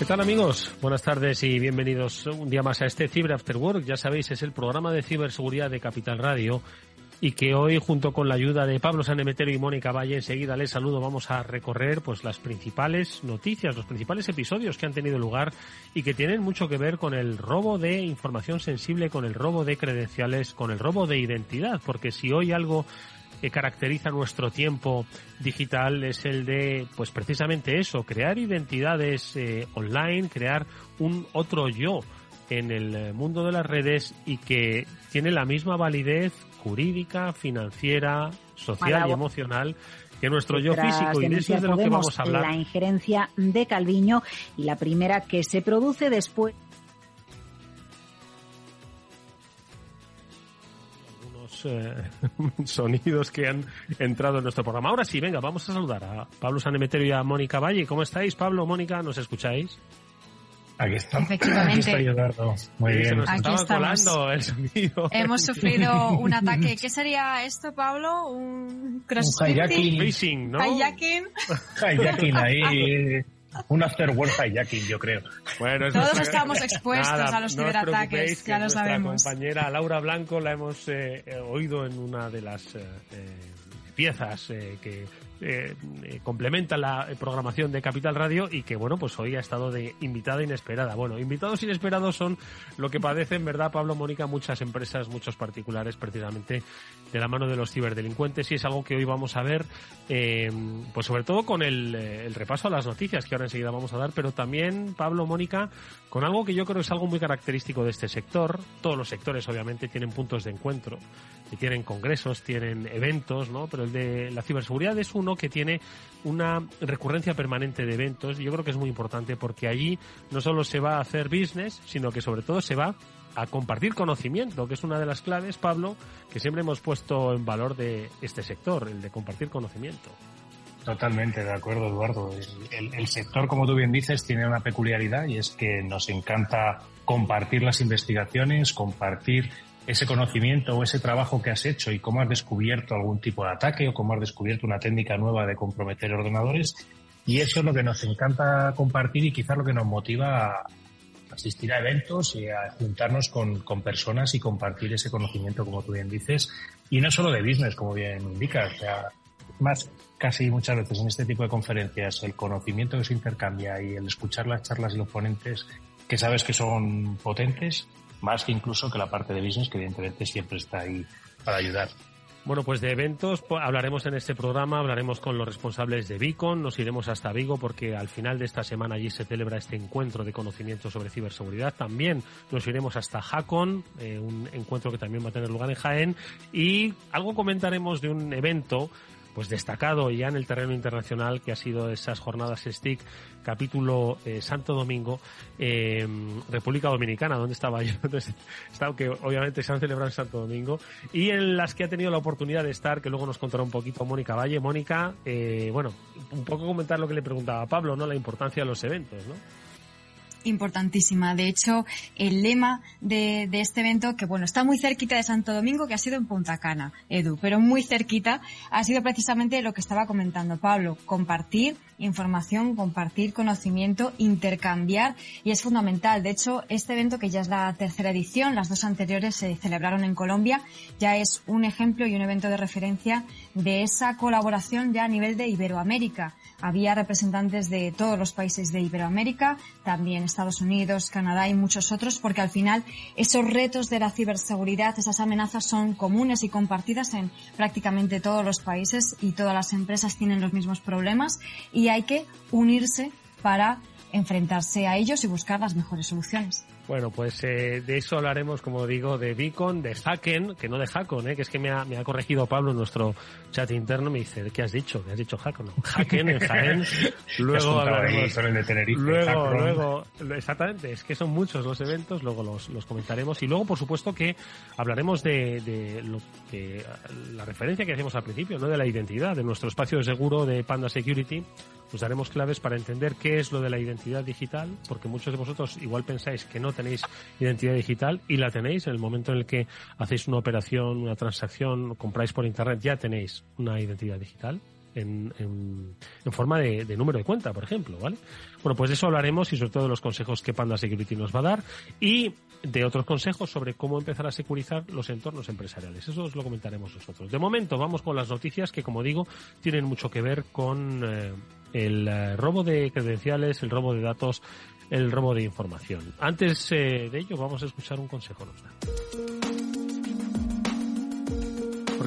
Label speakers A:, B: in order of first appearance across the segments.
A: ¿Qué tal amigos? Buenas tardes y bienvenidos un día más a este Cyber After Work. Ya sabéis, es el programa de ciberseguridad de Capital Radio y que hoy junto con la ayuda de Pablo Sanemeterio y Mónica Valle enseguida les saludo vamos a recorrer pues las principales noticias, los principales episodios que han tenido lugar y que tienen mucho que ver con el robo de información sensible, con el robo de credenciales, con el robo de identidad, porque si hoy algo que caracteriza nuestro tiempo digital es el de, pues precisamente eso, crear identidades eh, online, crear un otro yo en el mundo de las redes y que tiene la misma validez jurídica, financiera, social y emocional que nuestro yo físico y de eso es de lo que vamos a hablar.
B: La injerencia de Calviño y la primera que se produce después
A: Eh, sonidos que han entrado en nuestro programa. Ahora sí, venga, vamos a saludar a Pablo Sanemeterio y a Mónica Valle. ¿Cómo estáis, Pablo, Mónica? ¿Nos escucháis?
C: Aquí estamos.
D: Efectivamente.
C: Aquí Eduardo. Muy bien.
A: Se nos
D: Aquí
A: estaba
D: estamos.
A: colando el sonido.
D: Hemos sufrido un ataque. ¿Qué sería esto, Pablo? Un cross
C: Un
A: ¿no?
D: Hijacking.
C: Hijacking ahí. Un after hijacking, yo creo.
A: Bueno, es
D: Todos
A: nuestra-
D: estamos expuestos
A: Nada,
D: a los
A: no
D: ciberataques, ya lo
A: nuestra
D: sabemos.
A: compañera Laura Blanco la hemos eh, eh, oído en una de las eh, eh, piezas eh, que eh, eh, complementa la programación de Capital Radio y que, bueno, pues hoy ha estado de invitada inesperada. Bueno, invitados inesperados son lo que padecen, ¿verdad, Pablo Mónica? Muchas empresas, muchos particulares, precisamente de la mano de los ciberdelincuentes y es algo que hoy vamos a ver, eh, pues sobre todo con el, el repaso a las noticias que ahora enseguida vamos a dar, pero también, Pablo, Mónica, con algo que yo creo es algo muy característico de este sector. Todos los sectores, obviamente, tienen puntos de encuentro y tienen congresos, tienen eventos, ¿no? Pero el de la ciberseguridad es uno que tiene una recurrencia permanente de eventos y yo creo que es muy importante porque allí no solo se va a hacer business, sino que sobre todo se va a compartir conocimiento, que es una de las claves, Pablo, que siempre hemos puesto en valor de este sector, el de compartir conocimiento.
C: Totalmente de acuerdo, Eduardo. El, sector, como tú bien dices, tiene una peculiaridad y es que nos encanta compartir las investigaciones, compartir ese conocimiento o ese trabajo que has hecho y cómo has descubierto algún tipo de ataque o cómo has descubierto una técnica nueva de comprometer ordenadores. Y eso es lo que nos encanta compartir y quizás lo que nos motiva a asistir a eventos y a juntarnos con, con personas y compartir ese conocimiento, como tú bien dices. Y no solo de business, como bien indicas. O sea, más casi muchas veces en este tipo de conferencias el conocimiento que se intercambia y el escuchar las charlas y los ponentes que sabes que son potentes, más que incluso que la parte de business que evidentemente siempre está ahí para ayudar.
A: Bueno, pues de eventos pues, hablaremos en este programa, hablaremos con los responsables de Beacon, nos iremos hasta Vigo porque al final de esta semana allí se celebra este encuentro de conocimiento sobre ciberseguridad. También nos iremos hasta Hackon, eh, un encuentro que también va a tener lugar en Jaén y algo comentaremos de un evento pues destacado ya en el terreno internacional que ha sido esas jornadas STIC capítulo eh, Santo Domingo eh, República Dominicana donde estaba yo. Que obviamente se han celebrado en Santo Domingo. Y en las que ha tenido la oportunidad de estar que luego nos contará un poquito Mónica Valle. Mónica eh, bueno un poco comentar lo que le preguntaba a Pablo no la importancia de los eventos no
D: Importantísima. De hecho, el lema de, de este evento, que bueno, está muy cerquita de Santo Domingo, que ha sido en Punta Cana, Edu, pero muy cerquita, ha sido precisamente lo que estaba comentando Pablo, compartir información, compartir conocimiento, intercambiar, y es fundamental. De hecho, este evento, que ya es la tercera edición, las dos anteriores se celebraron en Colombia, ya es un ejemplo y un evento de referencia de esa colaboración ya a nivel de Iberoamérica. Había representantes de todos los países de Iberoamérica, también Estados Unidos, Canadá y muchos otros, porque al final esos retos de la ciberseguridad, esas amenazas son comunes y compartidas en prácticamente todos los países y todas las empresas tienen los mismos problemas y hay que unirse para enfrentarse a ellos y buscar las mejores soluciones.
A: Bueno, pues eh, de eso hablaremos, como digo, de Beacon, de Hacken, que no de Hackon, eh, que es que me ha, me ha, corregido Pablo en nuestro chat interno, me dice, ¿qué has dicho? ¿Qué has dicho Hackon? No, Hacken en Jaén. luego hablaremos...
C: de Tenerife,
A: luego, luego, exactamente, es que son muchos los eventos, luego los, los comentaremos. Y luego, por supuesto, que hablaremos de, de lo que, la referencia que hacemos al principio, ¿no? De la identidad, de nuestro espacio de seguro de Panda Security. Pues daremos claves para entender qué es lo de la identidad digital, porque muchos de vosotros igual pensáis que no tenéis identidad digital y la tenéis en el momento en el que hacéis una operación, una transacción, compráis por internet, ya tenéis una identidad digital. En, en, forma de, de, número de cuenta, por ejemplo, ¿vale? Bueno, pues de eso hablaremos y sobre todo de los consejos que Panda Security nos va a dar y de otros consejos sobre cómo empezar a securizar los entornos empresariales. Eso os lo comentaremos nosotros. De momento vamos con las noticias que, como digo, tienen mucho que ver con eh, el eh, robo de credenciales, el robo de datos, el robo de información. Antes eh, de ello vamos a escuchar un consejo. ¿no?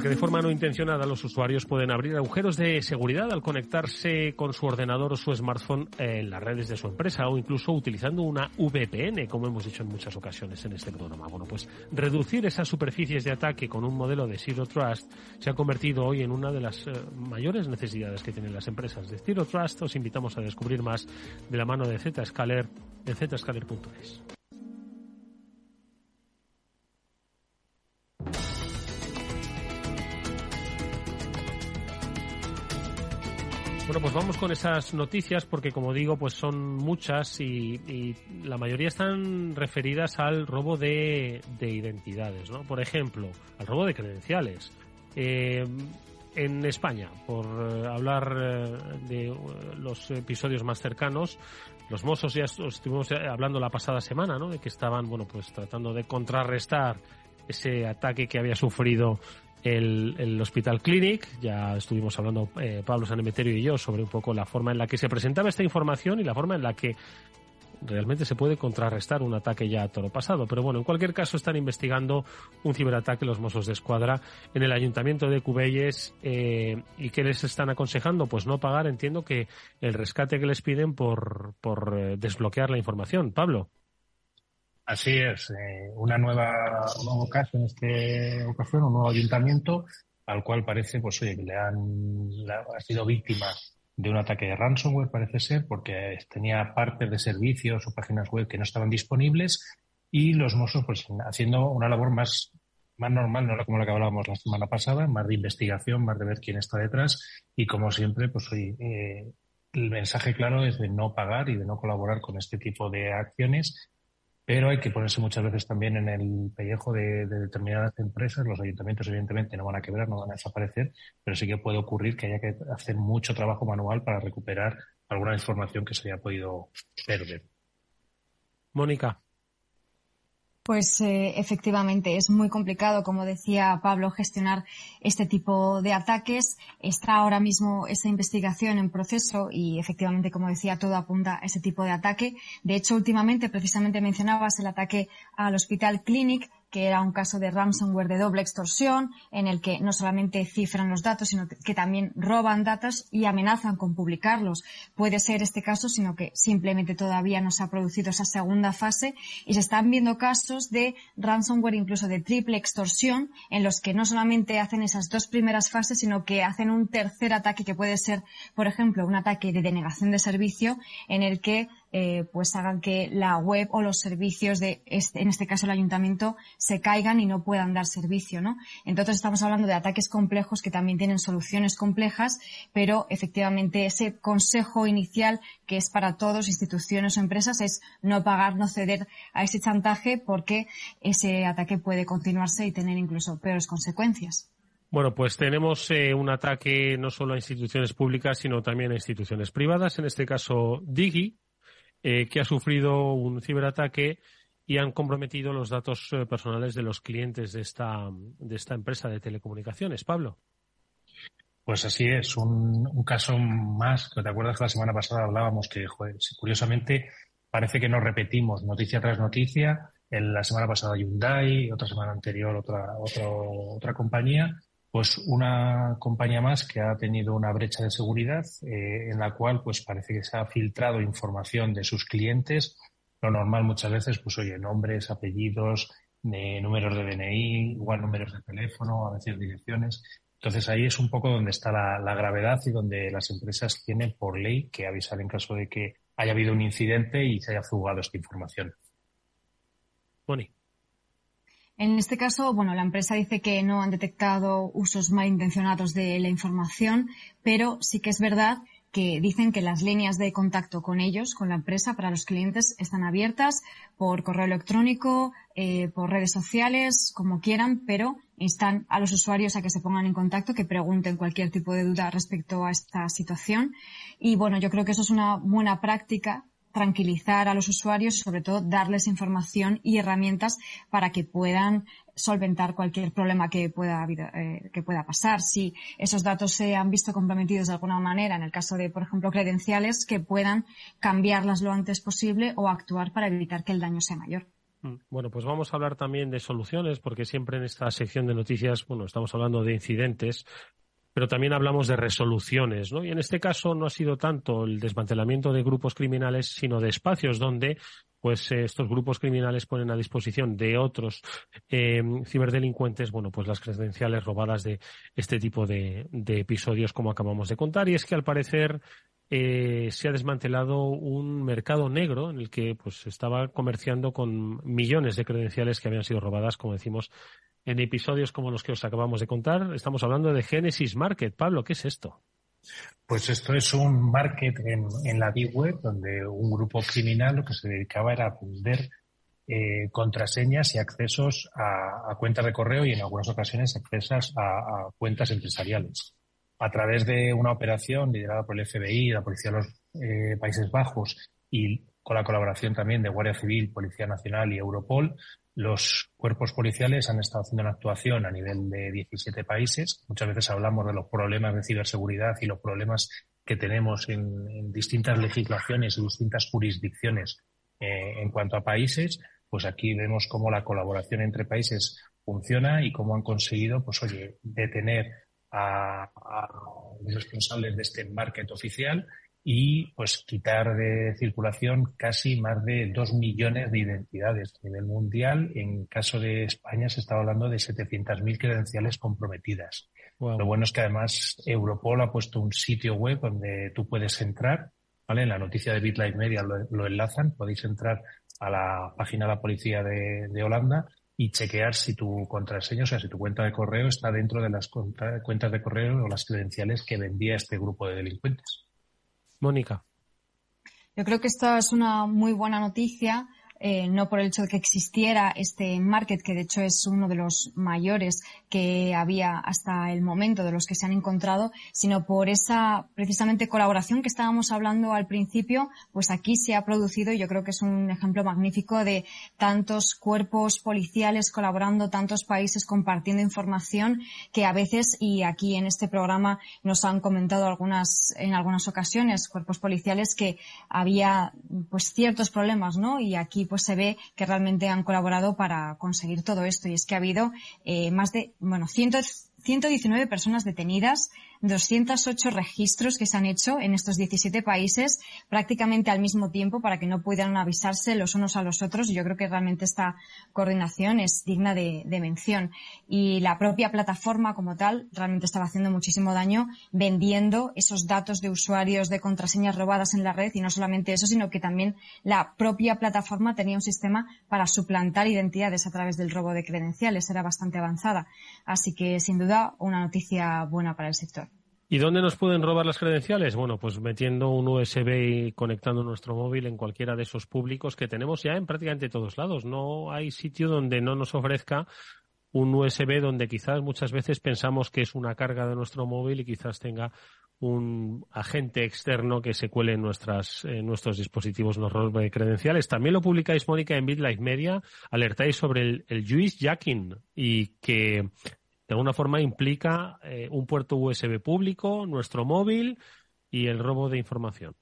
A: Porque de forma no intencionada los usuarios pueden abrir agujeros de seguridad al conectarse con su ordenador o su smartphone en las redes de su empresa o incluso utilizando una VPN, como hemos dicho en muchas ocasiones en este programa. Bueno, pues reducir esas superficies de ataque con un modelo de Zero Trust se ha convertido hoy en una de las eh, mayores necesidades que tienen las empresas. De Zero Trust os invitamos a descubrir más de la mano de Zscaler en zscaler.es. Bueno, pues vamos con esas noticias porque, como digo, pues son muchas y, la mayoría están referidas al robo de, de, identidades, ¿no? Por ejemplo, al robo de credenciales. Eh, en España, por hablar de los episodios más cercanos, los mozos ya estuvimos hablando la pasada semana, ¿no? De que estaban, bueno, pues tratando de contrarrestar ese ataque que había sufrido el, el, Hospital Clinic. Ya estuvimos hablando eh, Pablo Sanemeterio y yo sobre un poco la forma en la que se presentaba esta información y la forma en la que realmente se puede contrarrestar un ataque ya a toro pasado. Pero bueno, en cualquier caso están investigando un ciberataque los Mossos de Escuadra en el Ayuntamiento de Cubelles eh, y qué les están aconsejando, pues no pagar, entiendo que el rescate que les piden por, por eh, desbloquear la información. Pablo.
C: Así es, eh, una nueva, un nuevo caso en esta ocasión, un nuevo ayuntamiento al cual parece, pues oye, que le han, ha sido víctima de un ataque de ransomware, parece ser, porque tenía partes de servicios o páginas web que no estaban disponibles y los mozos, pues haciendo una labor más, más normal, no como la que hablábamos la semana pasada, más de investigación, más de ver quién está detrás y como siempre, pues eh, el mensaje claro es de no pagar y de no colaborar con este tipo de acciones pero hay que ponerse muchas veces también en el pellejo de, de, determinadas empresas. Los ayuntamientos, evidentemente, no van a quebrar, no van a desaparecer, pero sí que puede ocurrir que haya que hacer mucho trabajo manual para recuperar alguna información que se haya podido perder.
A: Mónica.
D: Pues eh, efectivamente es muy complicado, como decía Pablo, gestionar este tipo de ataques. Está ahora mismo esa investigación en proceso y efectivamente, como decía, todo apunta a ese tipo de ataque. De hecho, últimamente, precisamente mencionabas el ataque al Hospital Clinic, que era un caso de ransomware de doble extorsión, en el que no solamente cifran los datos, sino que también roban datos y amenazan con publicarlos. Puede ser este caso, sino que simplemente todavía no se ha producido esa segunda fase y se están viendo casos de ransomware incluso de triple extorsión, en los que no solamente hacen esas dos primeras fases, sino que hacen un tercer ataque que puede ser, por ejemplo, un ataque de denegación de servicio, en el que eh, pues hagan que la web o los servicios de, este, en este caso el ayuntamiento, se caigan y no puedan dar servicio, ¿no? Entonces estamos hablando de ataques complejos que también tienen soluciones complejas, pero efectivamente ese consejo inicial que es para todos, instituciones o empresas, es no pagar, no ceder a ese chantaje porque ese ataque puede continuarse y tener incluso peores consecuencias.
A: Bueno, pues tenemos eh, un ataque no solo a instituciones públicas, sino también a instituciones privadas. En este caso, Digi, eh, que ha sufrido un ciberataque y han comprometido los datos eh, personales de los clientes de esta, de esta empresa de telecomunicaciones. Pablo.
C: Pues así es, un, un caso más, te acuerdas que la semana pasada hablábamos que, joder, curiosamente, parece que nos repetimos noticia tras noticia. La semana pasada Hyundai, otra semana anterior otra, otra, otra compañía, pues una compañía más que ha tenido una brecha de seguridad eh, en la cual pues parece que se ha filtrado información de sus clientes. Lo normal muchas veces, pues oye, nombres, apellidos, números de DNI, igual números de teléfono, a veces direcciones. Entonces ahí es un poco donde está la, la gravedad y donde las empresas tienen por ley que avisar en caso de que haya habido un incidente y se haya fugado esta información.
A: Boni.
D: En este caso, bueno, la empresa dice que no han detectado usos malintencionados de la información, pero sí que es verdad que dicen que las líneas de contacto con ellos, con la empresa, para los clientes están abiertas por correo electrónico, eh, por redes sociales, como quieran, pero instan a los usuarios a que se pongan en contacto, que pregunten cualquier tipo de duda respecto a esta situación. Y bueno, yo creo que eso es una buena práctica tranquilizar a los usuarios, sobre todo darles información y herramientas para que puedan solventar cualquier problema que pueda, eh, que pueda pasar. Si esos datos se han visto comprometidos de alguna manera, en el caso de, por ejemplo, credenciales, que puedan cambiarlas lo antes posible o actuar para evitar que el daño sea mayor.
A: Mm, bueno, pues vamos a hablar también de soluciones, porque siempre en esta sección de noticias, bueno, estamos hablando de incidentes, pero también hablamos de resoluciones, ¿no? Y en este caso no ha sido tanto el desmantelamiento de grupos criminales, sino de espacios donde pues eh, estos grupos criminales ponen a disposición de otros eh, ciberdelincuentes, bueno, pues las credenciales robadas de este tipo de, episodios como acabamos de contar. Y es que al parecer eh, se ha desmantelado un mercado negro en el que pues estaba comerciando con millones de credenciales que habían sido robadas, como decimos, en episodios como los que os acabamos de contar. Estamos hablando de Genesis Market. Pablo, ¿qué es esto?
C: Pues esto es un market en, la Deep Web donde un grupo criminal lo que se dedicaba era a vender eh, contraseñas y accesos a, cuentas de correo y en algunas ocasiones accesos a, cuentas empresariales. A través de una operación liderada por el FBI, la Policía de los eh, Países Bajos y con la colaboración también de Guardia Civil, Policía Nacional y Europol, los cuerpos policiales han estado haciendo una actuación a nivel de 17 países. Muchas veces hablamos de los problemas de ciberseguridad y los problemas que tenemos en, distintas legislaciones y distintas jurisdicciones eh, en cuanto a países. Pues aquí vemos cómo la colaboración entre países funciona y cómo han conseguido, pues oye, detener a, a los responsables de este market oficial y pues quitar de circulación casi más de dos millones de identidades a nivel mundial. En caso de España se está hablando de 700.000 credenciales comprometidas. Lo bueno es que además Europol ha puesto un sitio web donde tú puedes entrar, ¿vale? En la noticia de BitLife Media lo, enlazan, podéis entrar a la página de la policía de, de Holanda y chequear si tu contraseña, o sea, si tu cuenta de correo está dentro de las cuentas de correo o las credenciales que vendía este grupo de delincuentes.
A: Mónica.
D: Yo creo que esta es una muy buena noticia eh, no por el hecho de que existiera este market, que de hecho es uno de los mayores que había hasta el momento de los que se han encontrado, sino por esa precisamente colaboración que estábamos hablando al principio, pues aquí se ha producido y yo creo que es un ejemplo magnífico de tantos cuerpos policiales colaborando, tantos países compartiendo información que a veces, y aquí en este programa nos han comentado algunas, en algunas ocasiones, cuerpos policiales que había pues ciertos problemas, ¿no? Y aquí pues se ve que realmente han colaborado para conseguir todo esto. Y es que ha habido eh, más de, bueno, cientos 119 personas detenidas, 208 registros que se han hecho en estos 17 países prácticamente al mismo tiempo para que no pudieran avisarse los unos a los otros. Yo creo que realmente esta coordinación es digna de, mención. Y la propia plataforma como tal realmente estaba haciendo muchísimo daño vendiendo esos datos de usuarios de contraseñas robadas en la red y no solamente eso, sino que también la propia plataforma tenía un sistema para suplantar identidades a través del robo de credenciales. Era bastante avanzada. Así que sin duda una noticia buena para el sector.
A: ¿Y dónde nos pueden robar las credenciales? Bueno, pues metiendo un USB y conectando nuestro móvil en cualquiera de esos públicos que tenemos ya en prácticamente todos lados. No hay sitio donde no nos ofrezca un USB donde quizás muchas veces pensamos que es una carga de nuestro móvil y quizás tenga un agente externo que se cuele en, nuestros dispositivos, nos robe credenciales. También lo publicáis, Mónica, en BitLife Media. Alertáis sobre el, el juice jacking y que de alguna forma implica eh, un puerto USB público, nuestro móvil y el robo de información.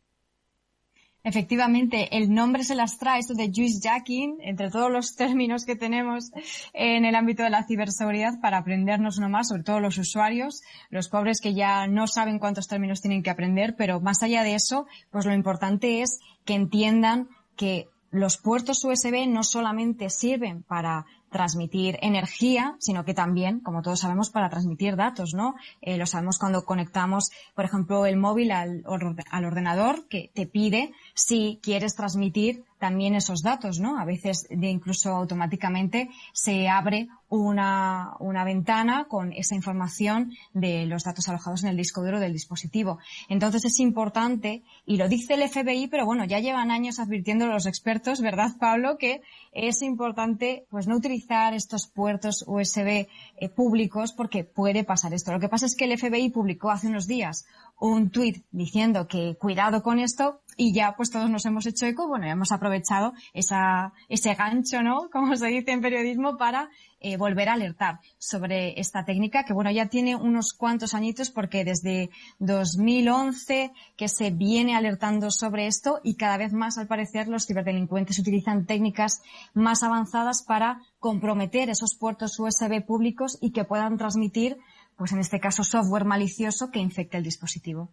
D: Efectivamente, el nombre se las trae, esto de juice jacking, entre todos los términos que tenemos en el ámbito de la ciberseguridad para aprendernos uno más, sobre todo los usuarios, los pobres que ya no saben cuántos términos tienen que aprender, pero más allá de eso, pues lo importante es que entiendan que los puertos USB no solamente sirven para transmitir energía, sino que también, como todos sabemos, para transmitir datos, ¿no? Eh, lo sabemos cuando conectamos, por ejemplo, el móvil al, al ordenador, que te pide si quieres transmitir también esos datos, ¿no? A veces incluso automáticamente se abre una, una, ventana con esa información de los datos alojados en el disco duro del dispositivo. Entonces es importante, y lo dice el FBI, pero bueno, ya llevan años advirtiendo los expertos, ¿verdad, Pablo? Que es importante, pues, no utilizar estos puertos USB eh, públicos porque puede pasar esto. Lo que pasa es que el FBI publicó hace unos días un tuit diciendo que cuidado con esto y ya pues todos nos hemos hecho eco, bueno, hemos aprovechado esa, ese gancho, ¿no? Como se dice en periodismo para eh, volver a alertar sobre esta técnica que bueno, ya tiene unos cuantos añitos porque desde 2011 que se viene alertando sobre esto y cada vez más al parecer los ciberdelincuentes utilizan técnicas más avanzadas para comprometer esos puertos USB públicos y que puedan transmitir pues en este caso software malicioso que infecta el dispositivo.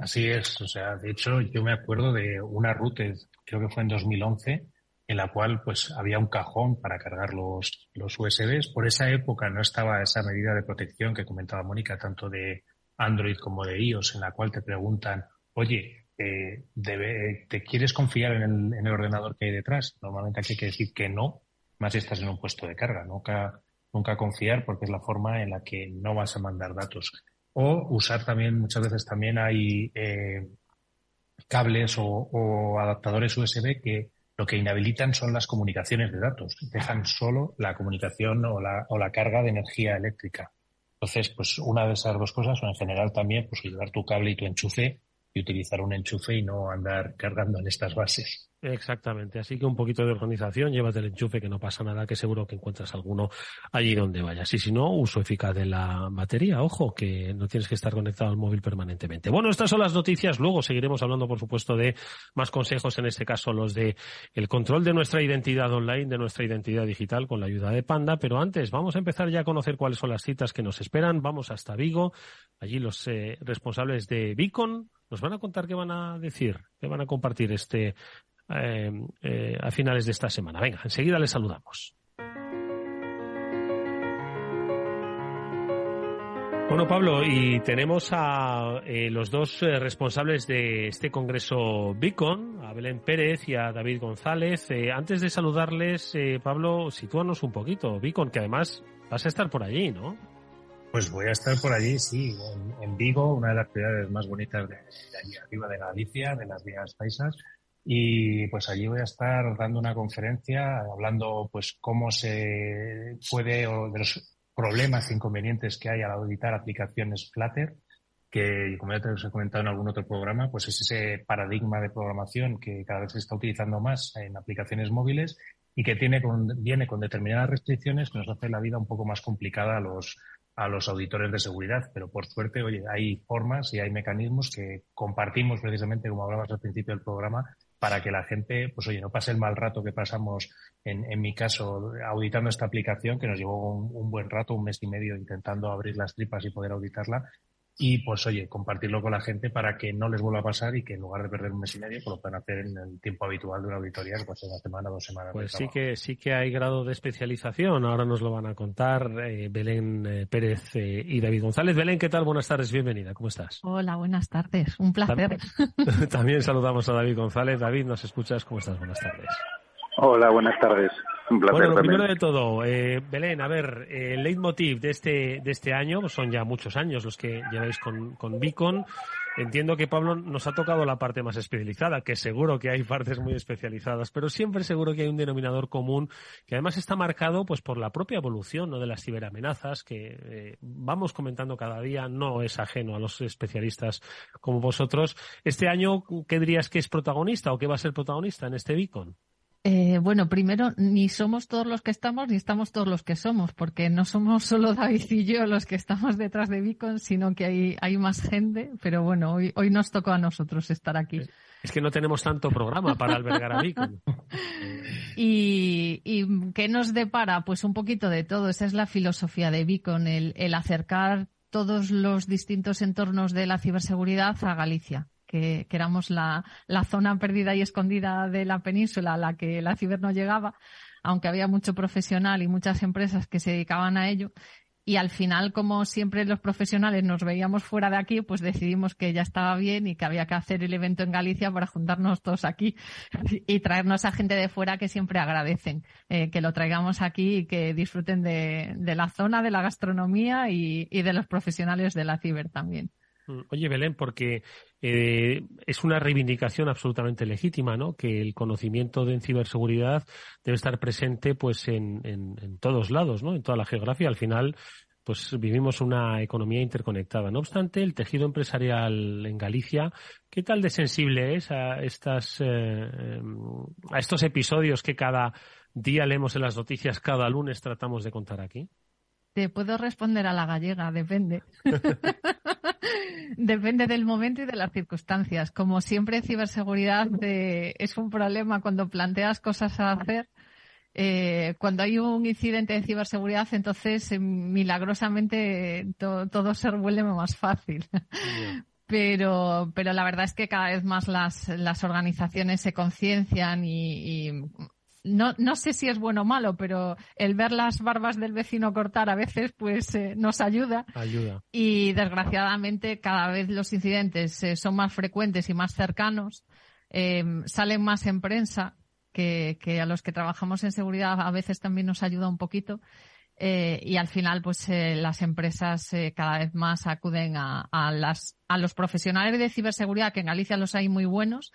C: Así es, o sea, de hecho yo me acuerdo de una ruta, creo que fue en 2011, en la cual pues había un cajón para cargar los, los USBs. Por esa época no estaba esa medida de protección que comentaba Mónica, tanto de Android como de iOS, en la cual te preguntan, oye, eh, ¿te quieres confiar en el, en el, ordenador que hay detrás? Normalmente aquí hay que decir que no, más si estás en un puesto de carga. Nunca nunca confiar porque es la forma en la que no vas a mandar datos. O usar también, muchas veces también hay eh, cables o, adaptadores USB que lo que inhabilitan son las comunicaciones de datos. Dejan solo la comunicación o la, o la carga de energía eléctrica. Entonces, pues una de esas dos cosas, o en general también, pues llevar tu cable y tu enchufe y utilizar un enchufe y no andar cargando en estas bases.
A: Exactamente, así que un poquito de organización, llévate el enchufe que no pasa nada, que seguro que encuentras alguno allí donde vayas. Y si no, uso eficaz de la batería, ojo, que no tienes que estar conectado al móvil permanentemente. Bueno, estas son las noticias, luego seguiremos hablando, por supuesto, de más consejos, en este caso los de el control de nuestra identidad online, de nuestra identidad digital con la ayuda de Panda, pero antes vamos a empezar ya a conocer cuáles son las citas que nos esperan. Vamos hasta Vigo, allí los eh, responsables de Beacon nos van a contar qué van a decir, qué van a compartir este eh, eh, a finales de esta semana. Venga, enseguida les saludamos. Bueno, Pablo, y tenemos a eh, los dos responsables de este congreso Beacon, a Belén Pérez y a David González. antes de saludarles, Pablo, sitúanos un poquito. Beacon, que además vas a estar por allí, ¿no?
C: Pues voy a estar por allí, sí, en, Vigo, una de las ciudades más bonitas de, allí arriba de Galicia, de las vías paisas. Y pues allí voy a estar dando una conferencia hablando pues cómo se puede o de los problemas e inconvenientes que hay al auditar aplicaciones Flutter, que como ya te os he comentado en algún otro programa, pues es ese paradigma de programación que cada vez se está utilizando más en aplicaciones móviles y que tiene viene con determinadas restricciones que nos hace la vida un poco más complicada a los, a los auditores de seguridad. Pero por suerte, oye, hay formas y hay mecanismos que compartimos precisamente, como hablabas al principio del programa, para que la gente, pues oye, no pase el mal rato que pasamos, en, en mi caso, auditando esta aplicación, que nos llevó un, buen rato, un mes y medio, intentando abrir las tripas y poder auditarla. Y pues oye, compartirlo con la gente para que no les vuelva a pasar y que en lugar de perder un mes y medio, pues lo puedan hacer en el tiempo habitual de una auditoría, que puede ser una semana, dos semanas.
A: Pues sí que, sí que hay grado de especialización. Ahora nos lo van a contar eh, Belén eh, Pérez eh, y David González. Belén, ¿qué tal? Buenas tardes, bienvenida. ¿Cómo estás?
E: Hola, buenas tardes. Un placer.
A: También saludamos a David González. David, ¿nos escuchas? ¿Cómo estás? Buenas tardes.
F: Hola, buenas tardes.
A: Bueno, lo primero de todo, eh, Belén, a ver, el leitmotiv de este, de este año, son ya muchos años los que lleváis con, con Beacon. Entiendo que Pablo nos ha tocado la parte más especializada, que seguro que hay partes muy especializadas, pero siempre seguro que hay un denominador común que además está marcado pues por la propia evolución ¿no? de las ciberamenazas que eh, vamos comentando cada día, no es ajeno a los especialistas como vosotros. Este año, ¿qué dirías que es protagonista o qué va a ser protagonista en este Beacon?
E: Eh, bueno, primero, ni somos todos los que estamos, ni estamos todos los que somos, porque no somos solo David y yo los que estamos detrás de Beacon, sino que hay, hay más gente, pero bueno, hoy, hoy nos tocó a nosotros estar aquí.
A: Es que no tenemos tanto programa para albergar a Beacon.
E: y, y, qué nos depara? Pues un poquito de todo. Esa es la filosofía de Beacon, el, el acercar todos los distintos entornos de la ciberseguridad a Galicia que, éramos la, zona perdida y escondida de la península a la que la ciber no llegaba, aunque había mucho profesional y muchas empresas que se dedicaban a ello. Y al final, como siempre los profesionales nos veíamos fuera de aquí, pues decidimos que ya estaba bien y que había que hacer el evento en Galicia para juntarnos todos aquí y traernos a gente de fuera que siempre agradecen eh, que lo traigamos aquí y que disfruten de, de la zona, de la gastronomía y, y de los profesionales de la ciber también.
A: Oye, Belén, porque eh, es una reivindicación absolutamente legítima, ¿no? Que el conocimiento de ciberseguridad debe estar presente, pues, en, en, todos lados, ¿no? En toda la geografía. Al final, pues vivimos una economía interconectada. No obstante, el tejido empresarial en Galicia, ¿qué tal de sensible es a estas, eh, a estos episodios que cada día leemos en las noticias, cada lunes tratamos de contar aquí?
E: Te puedo responder a la gallega, depende. depende del momento y de las circunstancias. Como siempre, ciberseguridad eh, es un problema cuando planteas cosas a hacer. Eh, cuando hay un incidente de ciberseguridad, entonces eh, milagrosamente todo se vuelve más fácil. pero, pero la verdad es que cada vez más las, las organizaciones se conciencian y, y no, no sé si es bueno o malo, pero el ver las barbas del vecino cortar a veces pues eh, nos ayuda.
A: Ayuda.
E: Y desgraciadamente cada vez los incidentes eh, son más frecuentes y más cercanos, eh, salen más en prensa, que, que, a los que trabajamos en seguridad a veces también nos ayuda un poquito. y al final, pues las empresas cada vez más acuden a, a, las, a los profesionales de ciberseguridad, que en Galicia los hay muy buenos,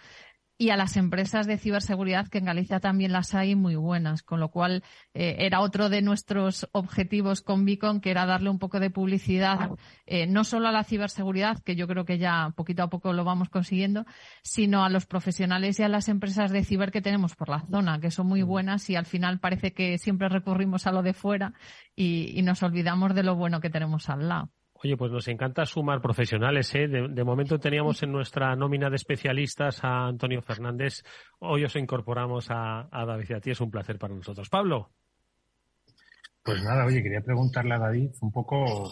E: y a las empresas de ciberseguridad, que en Galicia también las hay muy buenas, con lo cual eh, era otro de nuestros objetivos con Beacon, que era darle un poco de publicidad, eh, no solo a la ciberseguridad, que yo creo que ya poquito a poco lo vamos consiguiendo, sino a los profesionales y a las empresas de ciber que tenemos por la zona, que son muy buenas y al final parece que siempre recurrimos a lo de fuera y nos olvidamos de lo bueno que tenemos al lado.
A: Oye, pues nos encanta sumar profesionales. ¿eh? De, momento teníamos en nuestra nómina de especialistas a Antonio Fernández. Hoy os incorporamos a, David y a ti. Es un placer para nosotros. Pablo.
C: Pues nada, oye, quería preguntarle a David un poco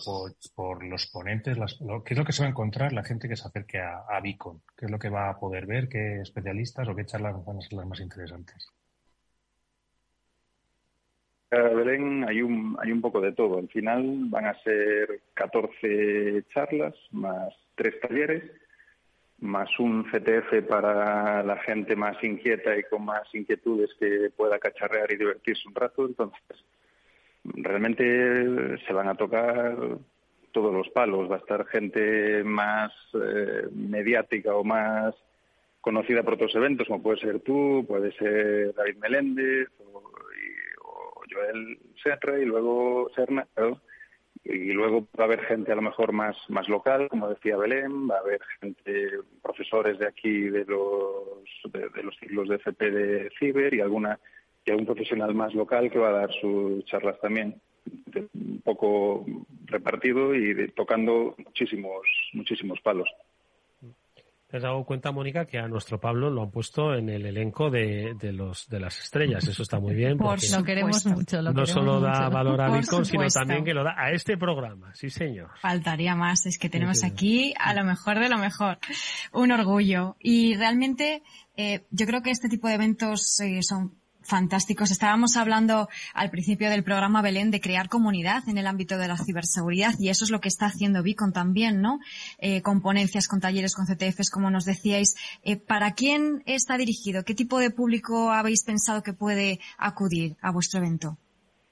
C: por, los ponentes, qué es lo que se va a encontrar la gente que se acerque a, a Beacon, qué es lo que va a poder ver, qué especialistas o qué charlas van a ser las más interesantes.
F: Belén hay un, hay un poco de todo. Al final van a ser 14 charlas, más tres talleres, más un CTF para la gente más inquieta y con más inquietudes que pueda cacharrear y divertirse un rato. Entonces, realmente se van a tocar todos los palos. Va a estar gente más eh, mediática o más conocida por otros eventos, como puede ser tú, puede ser David Meléndez Joel Serra y luego Serna, y luego va a haber gente a lo mejor más, más local, como decía Belén, va a haber gente, profesores de aquí de los, de, los ciclos de FP de Ciber y alguna y algún profesional más local que va a dar sus charlas también, un poco repartido y tocando muchísimos, muchísimos palos.
A: ¿Te has dado cuenta, Mónica, que a nuestro Pablo lo han puesto en el elenco de, de los de las estrellas? Eso está muy bien.
E: Por lo queremos mucho.
A: no solo da valor a Bitcoin, sino también que lo da a este programa. Sí, señor.
D: Faltaría más. Es que tenemos aquí a lo mejor de lo mejor. Un orgullo. Y realmente eh, yo creo que este tipo de eventos eh, son Fantásticos. Estábamos hablando al principio del programa Belén de crear comunidad en el ámbito de la ciberseguridad y eso es lo que está haciendo Beacon también, ¿no? Eh, con ponencias, con talleres, con CTFs, como nos decíais. Eh, ¿Para quién está dirigido? ¿Qué tipo de público habéis pensado que puede acudir a vuestro evento?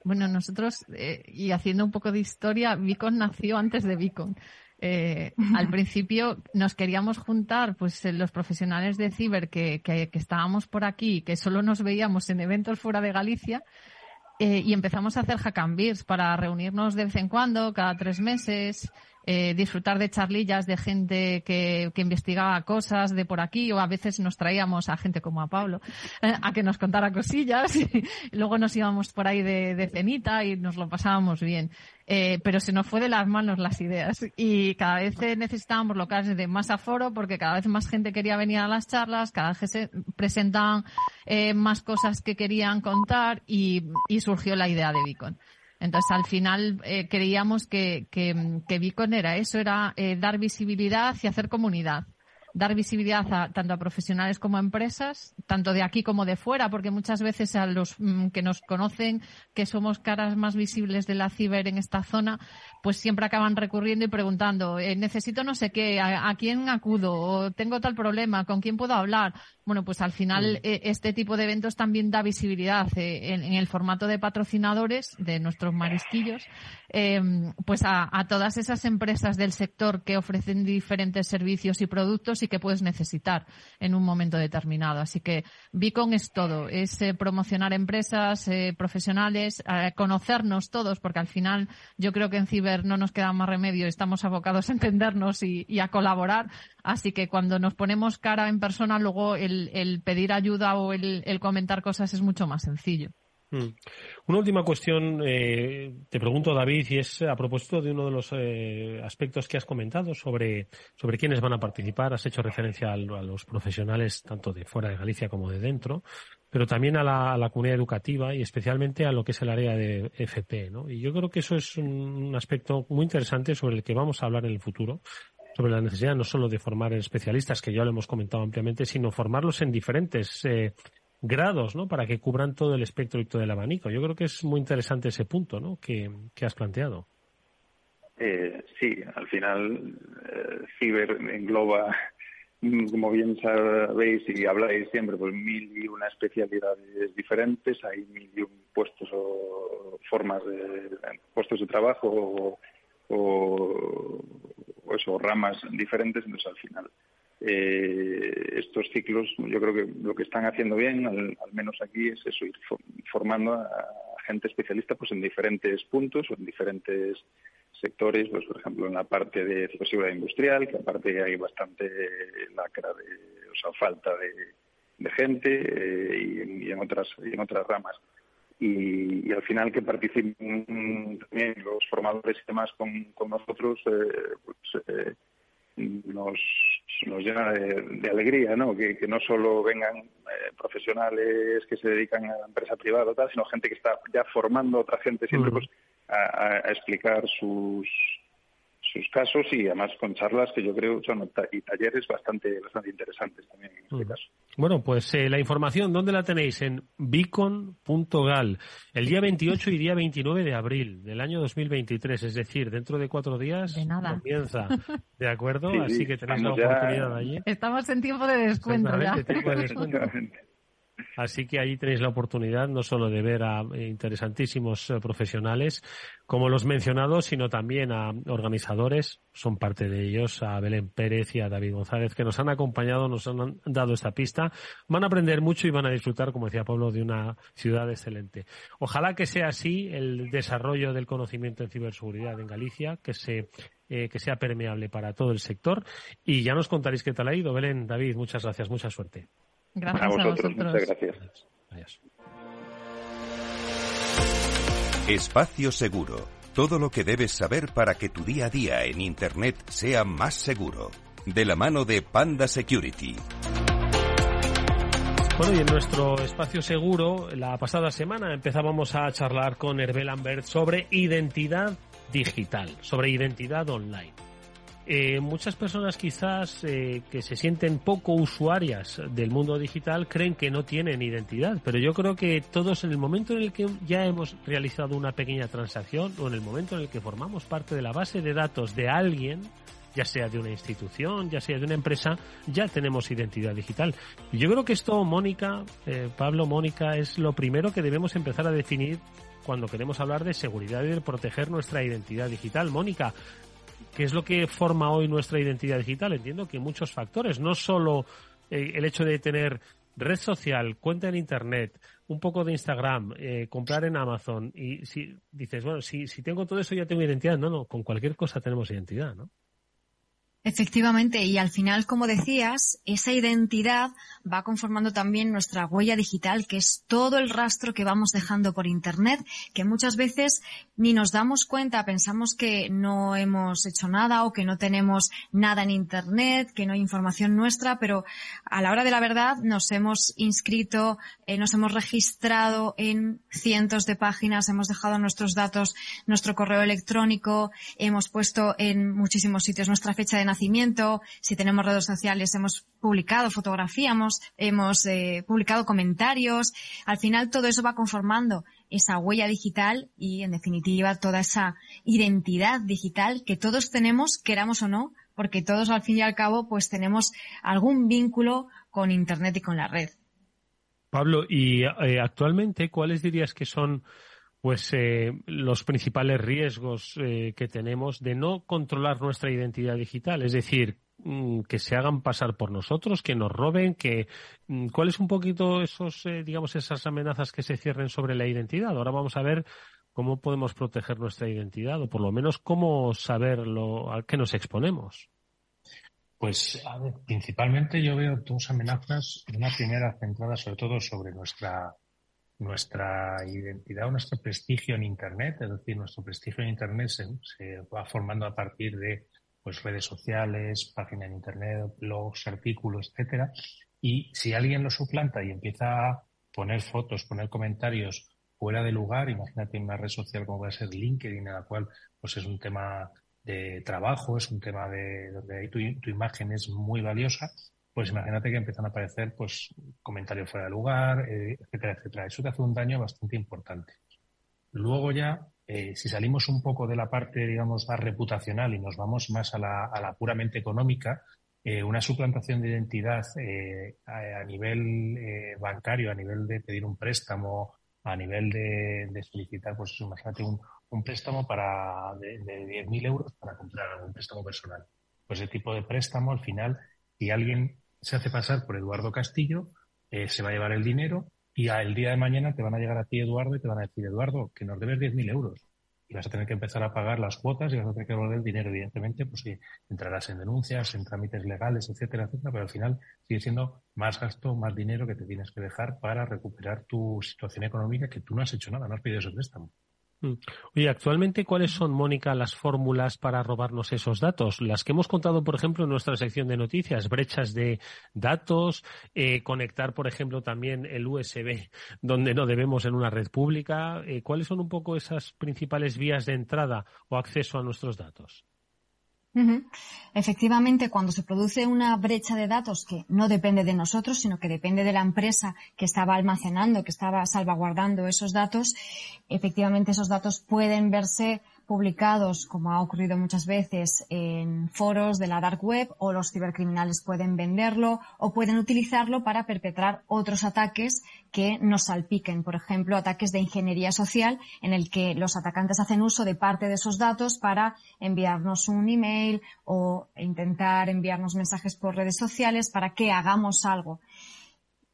E: Bueno, nosotros, eh, y haciendo un poco de historia, Beacon nació antes de Beacon. Eh, al principio nos queríamos juntar, pues eh, los profesionales de ciber que, que, estábamos por aquí, que solo nos veíamos en eventos fuera de Galicia, eh, y empezamos a hacer hack para reunirnos de vez en cuando, cada tres meses, eh, disfrutar de charlillas de gente que, que, investigaba cosas de por aquí o a veces nos traíamos a gente como a Pablo eh, a que nos contara cosillas y luego nos íbamos por ahí de, de cenita y nos lo pasábamos bien. Eh, pero se nos fue de las manos las ideas y cada vez necesitábamos locales de más aforo porque cada vez más gente quería venir a las charlas, cada vez se presentaban eh, más cosas que querían contar y, y surgió la idea de Beacon. Entonces, al final eh, creíamos que, que, que, Beacon era eso, era eh, dar visibilidad y hacer comunidad. Dar visibilidad a, tanto a profesionales como a empresas, tanto de aquí como de fuera, porque muchas veces a los mm, que nos conocen, que somos caras más visibles de la ciber en esta zona, pues siempre acaban recurriendo y preguntando, eh, necesito no sé qué, ¿a, a, quién acudo? ¿O tengo tal problema? ¿Con quién puedo hablar? Bueno, pues al final eh, este tipo de eventos también da visibilidad eh, en, en, el formato de patrocinadores de nuestros marisquillos, eh, pues a, a, todas esas empresas del sector que ofrecen diferentes servicios y productos y que puedes necesitar en un momento determinado. Así que Beacon es todo, es eh, promocionar empresas, profesionales, conocernos todos, porque al final yo creo que en Ciber no nos queda más remedio, estamos abocados a entendernos y, y a colaborar. Así que cuando nos ponemos cara en persona, luego el, pedir ayuda o el, comentar cosas es mucho más sencillo.
A: Mm. Una última cuestión, eh, te pregunto, David, y es a propósito de uno de los eh, aspectos que has comentado sobre, sobre quiénes van a participar. Has hecho referencia a, a, los profesionales tanto de fuera de Galicia como de dentro, pero también a la, a la, comunidad educativa y especialmente a lo que es el área de FP. ¿no? Y yo creo que eso es un aspecto muy interesante sobre el que vamos a hablar en el futuro sobre la necesidad no solo de formar especialistas, que ya lo hemos comentado ampliamente, sino formarlos en diferentes eh, grados, ¿no? Para que cubran todo el espectro y todo el abanico. Yo creo que es muy interesante ese punto, ¿no? Que, que has planteado.
F: Eh, sí, al final, eh, Ciber engloba, como bien sabéis y habláis siempre, pues mil y una especialidades diferentes, hay mil y un puestos o formas de puestos de trabajo o, o, o eso, ramas diferentes, entonces al final eh, estos ciclos yo creo que lo que están haciendo bien, al, al menos aquí, es eso, ir formando a, gente especialista pues en diferentes puntos o en diferentes sectores, pues por ejemplo en la parte de ciberseguridad industrial, que aparte hay bastante lacra de, o sea, falta de, gente eh, y, y, en otras y en otras ramas. Y, y, al final que participen también los formadores y demás con, con nosotros, eh, pues, eh, nos, nos llena de, de alegría, ¿no? Que, que, no solo vengan eh, profesionales que se dedican a la empresa privada o tal, sino gente que está ya formando a otra gente siempre uh -huh. pues a, a, explicar sus sus casos y además con charlas que yo creo son y talleres bastante bastante interesantes también en este uh -huh. caso.
A: Bueno, pues eh, la información, ¿dónde la tenéis? En beacon.gal, el día 28 y día 29 de abril del año 2023, es decir, dentro de cuatro días
E: de nada.
A: comienza, ¿de acuerdo?
F: Sí,
A: Así que tenéis la oportunidad
E: ya...
A: allí.
E: Estamos en tiempo de descuento ya.
A: Tiempo de descuento. Así que allí tenéis la oportunidad no solo de ver a interesantísimos eh, profesionales como los mencionados, sino también a organizadores, son parte de ellos, a Belén Pérez y a David González, que nos han acompañado, nos han dado esta pista. Van a aprender mucho y van a disfrutar, como decía Pablo, de una ciudad excelente. Ojalá que sea así el desarrollo del conocimiento en ciberseguridad en Galicia, que se eh, que sea permeable para todo el sector. Y ya nos contaréis qué tal ha ido. Belén, David, muchas gracias, mucha suerte.
E: Gracias a vosotros. A vosotros.
F: Muchas gracias.
A: Adiós.
G: Espacio Seguro. Todo lo que debes saber para que tu día a día en Internet sea más seguro. De la mano de Panda Security.
A: Bueno, y en nuestro espacio seguro, la pasada semana empezábamos a charlar con Hervé Lambert sobre identidad digital, sobre identidad online. Eh, muchas personas quizás eh, que se sienten poco usuarias del mundo digital creen que no tienen identidad, pero yo creo que todos en el momento en el que ya hemos realizado una pequeña transacción o en el momento en el que formamos parte de la base de datos de alguien, ya sea de una institución, ya sea de una empresa, ya tenemos identidad digital. Yo creo que esto, Mónica, eh, Pablo, Mónica, es lo primero que debemos empezar a definir cuando queremos hablar de seguridad y de proteger nuestra identidad digital. Mónica, ¿Qué es lo que forma hoy nuestra identidad digital? Entiendo que muchos factores, no solo eh, el hecho de tener red social, cuenta en Internet, un poco de Instagram, eh, comprar en Amazon, y si dices, bueno, si, si tengo todo eso ya tengo identidad. No, no, con cualquier cosa tenemos identidad, ¿no?
D: Efectivamente, y al final, como decías, esa identidad va conformando también nuestra huella digital, que es todo el rastro que vamos dejando por Internet, que muchas veces ni nos damos cuenta, pensamos que no hemos hecho nada o que no tenemos nada en Internet, que no hay información nuestra, pero a la hora de la verdad nos hemos inscrito, eh, nos hemos registrado en cientos de páginas, hemos dejado nuestros datos, nuestro correo electrónico, hemos puesto en muchísimos sitios nuestra fecha de nacimiento, si tenemos redes sociales hemos publicado, fotografiamos, hemos eh, publicado comentarios. Al final todo eso va conformando esa huella digital y en definitiva toda esa identidad digital que todos tenemos, queramos o no, porque todos al fin y al cabo pues tenemos algún vínculo con Internet y con la red.
A: Pablo, y eh, actualmente, ¿cuáles dirías que son pues eh, los principales riesgos eh, que tenemos de no controlar nuestra identidad digital, es decir, mm, que se hagan pasar por nosotros, que nos roben, que mm, cuáles un poquito esos eh, digamos esas amenazas que se cierren sobre la identidad. Ahora vamos a ver cómo podemos proteger nuestra identidad o por lo menos cómo saberlo a qué nos exponemos.
C: Pues a ver, principalmente yo veo dos amenazas. Una primera centrada sobre todo sobre nuestra nuestra identidad o nuestro prestigio en Internet, es decir, nuestro prestigio en Internet se, va formando a partir de pues redes sociales, páginas en Internet, blogs, artículos, etcétera. Y si alguien lo suplanta y empieza a poner fotos, poner comentarios fuera de lugar, imagínate una red social como puede ser LinkedIn, en la cual pues es un tema de trabajo, es un tema de donde tu, tu imagen es muy valiosa, pues imagínate que empiezan a aparecer pues comentarios fuera de lugar, eh, etcétera, etcétera. Eso te hace un daño bastante importante. Luego ya, eh, si salimos un poco de la parte, digamos, más reputacional y nos vamos más a la, a la puramente económica, eh, una suplantación de identidad a, nivel bancario, a nivel de pedir un préstamo, a nivel de, solicitar, pues imagínate un, un préstamo para de, de 10.000 euros para comprar un préstamo personal. Pues ese tipo de préstamo, al final, si alguien se hace pasar por Eduardo Castillo, eh, se va a llevar el dinero y al día de mañana te van a llegar a ti, Eduardo, y te van a decir, Eduardo, que nos debes 10.000 euros. Y vas a tener que empezar a pagar las cuotas y vas a tener que devolver el dinero, evidentemente, pues sí, entrarás en denuncias, en trámites legales, etcétera, etcétera, pero al final sigue siendo más gasto, más dinero que te tienes que dejar para recuperar tu situación económica que tú no has hecho nada, no has pedido ese préstamo.
A: Mm. Oye, actualmente, ¿cuáles son, Mónica, las fórmulas para robarnos esos datos? Las que hemos contado, por ejemplo, en nuestra sección de noticias, brechas de datos, eh, conectar, por ejemplo, también el USB donde no debemos en una red pública. Eh, ¿Cuáles son un poco esas principales vías de entrada o acceso a nuestros datos?
D: Efectivamente, cuando se produce una brecha de datos que no depende de nosotros, sino que depende de la empresa que estaba almacenando, que estaba salvaguardando esos datos, efectivamente esos datos pueden verse publicados, como ha ocurrido muchas veces, en foros de la dark web o los cibercriminales pueden venderlo o pueden utilizarlo para perpetrar otros ataques que nos salpiquen. Por ejemplo, ataques de ingeniería social en el que los atacantes hacen uso de parte de esos datos para enviarnos un email o intentar enviarnos mensajes por redes sociales para que hagamos algo.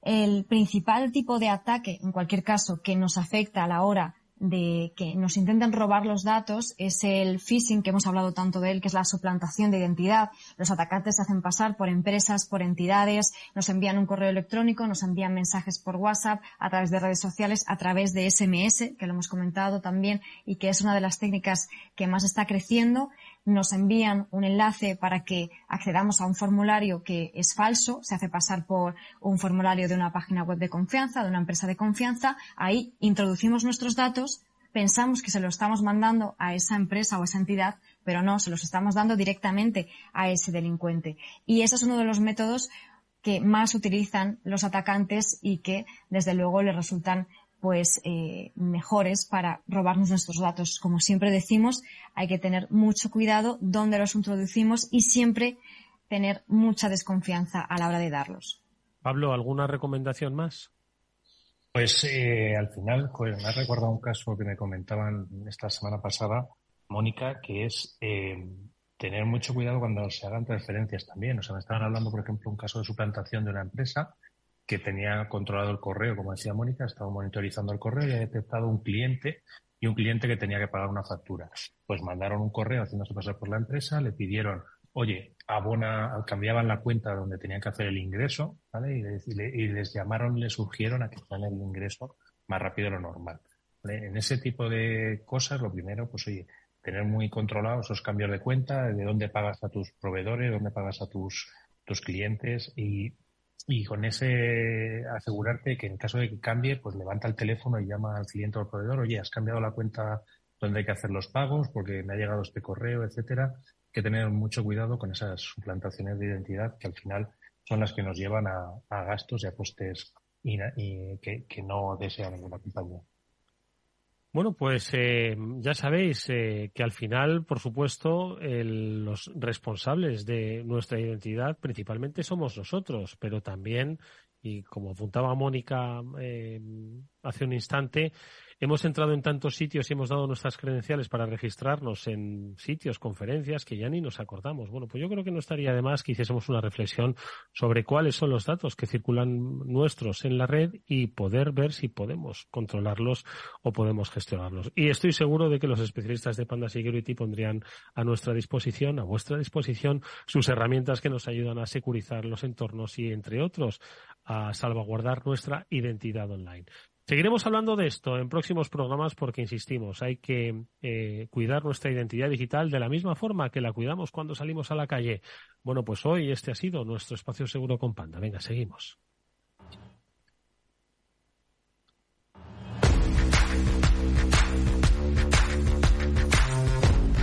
D: El principal tipo de ataque, en cualquier caso, que nos afecta a la hora de que nos intenten robar los datos es el phishing, que hemos hablado tanto de él, que es la suplantación de identidad. Los atacantes se hacen pasar por empresas, por entidades, nos envían un correo electrónico, nos envían mensajes por WhatsApp, a través de redes sociales, a través de SMS, que lo hemos comentado también, y que es una de las técnicas que más está creciendo nos envían un enlace para que accedamos a un formulario que es falso, se hace pasar por un formulario de una página web de confianza, de una empresa de confianza, ahí introducimos nuestros datos, pensamos que se lo estamos mandando a esa empresa o a esa entidad, pero no, se los estamos dando directamente a ese delincuente. Y ese es uno de los métodos que más utilizan los atacantes y que desde luego les resultan pues eh, mejores para robarnos nuestros datos. Como siempre decimos, hay que tener mucho cuidado dónde los introducimos y siempre tener mucha desconfianza a la hora de darlos.
A: Pablo, ¿alguna recomendación más?
C: Pues eh, al final, pues, me ha recordado un caso que me comentaban esta semana pasada, Mónica, que es eh, tener mucho cuidado cuando se hagan transferencias también. O sea, me estaban hablando, por ejemplo, un caso de suplantación de una empresa que tenía controlado el correo, como decía Mónica, estaba monitorizando el correo y ha detectado un cliente y un cliente que tenía que pagar una factura. Pues mandaron un correo haciéndose pasar por la empresa, le pidieron, oye, abona, cambiaban la cuenta donde tenían que hacer el ingreso, ¿vale? Y, les llamaron, les surgieron a que hicieran el ingreso más rápido de lo normal. En ese tipo de cosas, lo primero, pues oye, tener muy controlados esos cambios de cuenta, de dónde pagas a tus proveedores, dónde pagas a tus, tus clientes y, y con ese asegurarte que en caso de que cambie, pues levanta el teléfono y llama al cliente o al proveedor, oye, has cambiado la cuenta donde hay que hacer los pagos porque me ha llegado este correo, etcétera. Hay que tener mucho cuidado con esas suplantaciones de identidad que al final son las que nos llevan a, gastos y a costes y, que, que no desea ninguna compañía.
A: Bueno, pues eh, ya sabéis eh, que al final, por supuesto, los responsables de nuestra identidad principalmente somos nosotros, pero también, y como apuntaba Mónica eh, hace un instante, Hemos entrado en tantos sitios y hemos dado nuestras credenciales para registrarnos en sitios, conferencias, que ya ni nos acordamos. Bueno, pues yo creo que no estaría de más que hiciésemos una reflexión sobre cuáles son los datos que circulan nuestros en la red y poder ver si podemos controlarlos o podemos gestionarlos. Y estoy seguro de que los especialistas de Panda Security pondrían a nuestra disposición, a vuestra disposición, sus herramientas que nos ayudan a securizar los entornos y, entre otros, a salvaguardar nuestra identidad online. Seguiremos hablando de esto en próximos programas porque, insistimos, hay que eh, cuidar nuestra identidad digital de la misma forma que la cuidamos cuando salimos a la calle. Bueno, pues hoy este ha sido nuestro espacio seguro con Panda. Venga, seguimos.